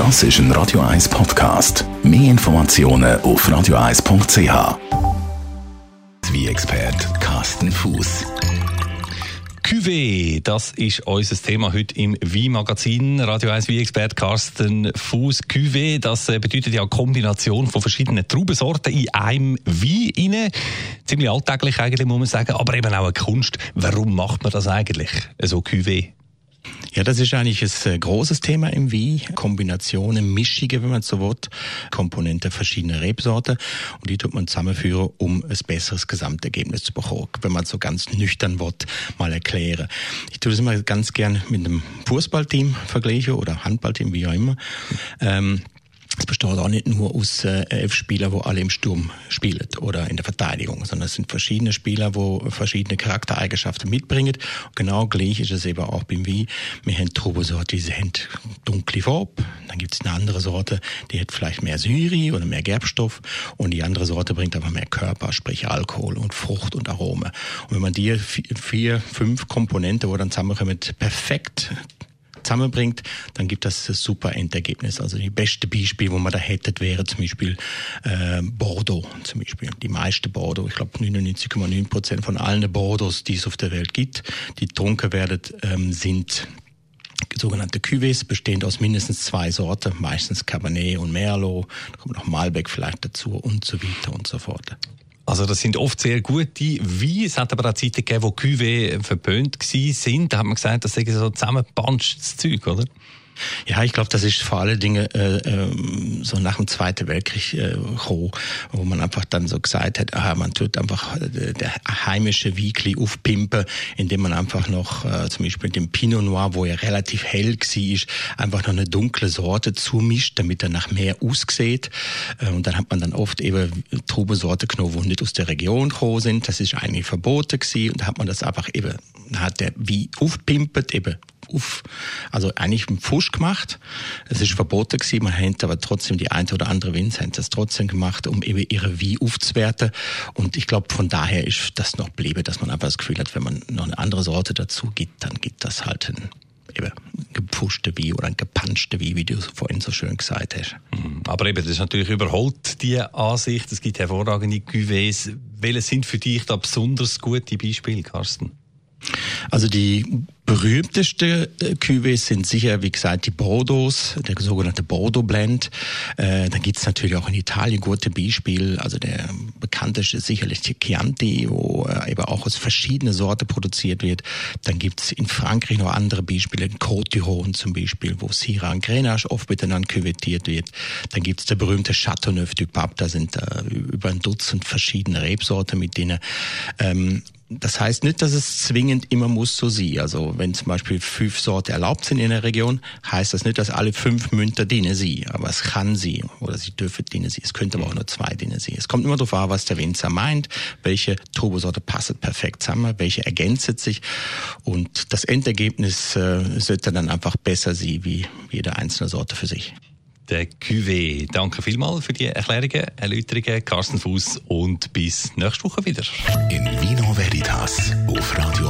Das ist ein Radio 1 Podcast. Mehr Informationen auf radio1.ch. Wie expert Carsten Fuß. Cuvée, das ist unser Thema heute im Wein-Magazin. Radio 1 Wein-Expert Carsten Fuß. Cuvée, das äh, bedeutet ja Kombination von verschiedenen Traubensorten in einem Wein. Ziemlich alltäglich eigentlich, muss man sagen, aber eben auch eine Kunst. Warum macht man das eigentlich, so Cuvée? Ja, das ist eigentlich ein äh, großes Thema im Wein. Kombinationen, Mischungen, wenn man so will. Komponenten verschiedener Rebsorten. Und die tut man zusammenführen, um ein besseres Gesamtergebnis zu bekommen. Wenn man so ganz nüchtern wird, mal erklären. Ich tue das immer ganz gern mit einem Fußballteam vergleichen oder Handballteam, wie auch immer. Ähm, es besteht auch nicht nur aus äh, elf Spielern, wo alle im Sturm spielen oder in der Verteidigung, sondern es sind verschiedene Spieler, wo verschiedene Charaktereigenschaften mitbringen. Genau gleich ist es eben auch beim Wein. Wir haben Trubesorte, die haben dunkle Farbe. Dann gibt es eine andere Sorte, die hat vielleicht mehr Syri oder mehr Gerbstoff. Und die andere Sorte bringt aber mehr Körper, sprich Alkohol und Frucht und Arome. Und wenn man die vier, fünf Komponenten, wo dann zusammenkommen, perfekt zusammenbringt, dann gibt das ein super Endergebnis. Also die beste Beispiel, wo man da hätte, wäre zum Beispiel äh, Bordeaux. Zum Beispiel die meisten Bordeaux, ich glaube 99,9 Prozent von allen Bordeaux, die es auf der Welt gibt, die getrunken werden, ähm, sind sogenannte Cuvées, bestehend aus mindestens zwei Sorten, meistens Cabernet und Merlot, da kommt noch Malbec vielleicht dazu und so weiter und so fort. Also das sind oft sehr gute Weine. Es hat aber auch Zeiten gegeben, wo Cuvée verpönt sind. Da hat man gesagt, das sei so zusammengepanschtes Zeug, oder? Ja, ich glaube, das ist vor allen Dingen äh, äh, so nach dem Zweiten Weltkrieg äh, gekommen, wo man einfach dann so gesagt hat, aha, man tut einfach äh, der heimische Weekly aufpimpen, indem man einfach noch äh, zum Beispiel dem Pinot Noir, wo er relativ hell war, einfach noch eine dunkle Sorte zumischt, damit er nach mehr aussieht. Äh, und dann hat man dann oft eben Trubesorte genommen, die nicht aus der Region gekommen sind. Das ist eigentlich verboten gewesen. Und da hat man das einfach eben, hat der wie aufpimpet, eben auf, also eigentlich im Fusch gemacht. Es ist verboten gewesen, man hat aber trotzdem die eine oder andere Winzer haben das trotzdem gemacht, um eben ihre Wie aufzuwerten. Und ich glaube, von daher ist das noch bliebe, dass man einfach das Gefühl hat, wenn man noch eine andere Sorte dazu gibt, dann gibt das halt ein eben gepfuschte wie oder ein gepanschte wie, wie du vorhin so schön gesagt hast. Mhm. Aber eben, das ist natürlich überholt, die Ansicht. Es gibt hervorragende Cuvées. Welche sind für dich da besonders gute Beispiele, Carsten? Also die berühmtesten äh, Cuvées sind sicher, wie gesagt, die Bordeaux, der sogenannte Bordeaux Blend. Äh, dann gibt's natürlich auch in Italien gute Beispiele. Also der bekannteste ist sicherlich die Chianti, wo äh, eben auch aus verschiedenen Sorten produziert wird. Dann gibt's in Frankreich noch andere Beispiele, in Côte d'Iron zum Beispiel, wo Syrah und Grenache oft miteinander küvettiert wird. Dann gibt's der berühmte Chateauneuf du Pape, da sind äh, über ein Dutzend verschiedene Rebsorten mit denen ähm, das heißt nicht, dass es zwingend immer muss so sein. Also wenn zum Beispiel fünf Sorten erlaubt sind in der Region, heißt das nicht, dass alle fünf Münter dienen sie. Aber es kann sie oder sie dürfen dienen sie. Es könnte aber auch nur zwei dienen sie. Es kommt immer darauf an, was der Winzer meint, welche Turbosorte passt perfekt zusammen, welche ergänzt sich und das Endergebnis äh, sollte dann einfach besser sein wie jede einzelne Sorte für sich der Cuvée. Danke vielmals für die Erklärungen, Erläuterungen, Carsten Fuß und bis nächste Woche wieder. In Vino Veritas auf Radio